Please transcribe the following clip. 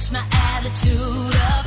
switch my attitude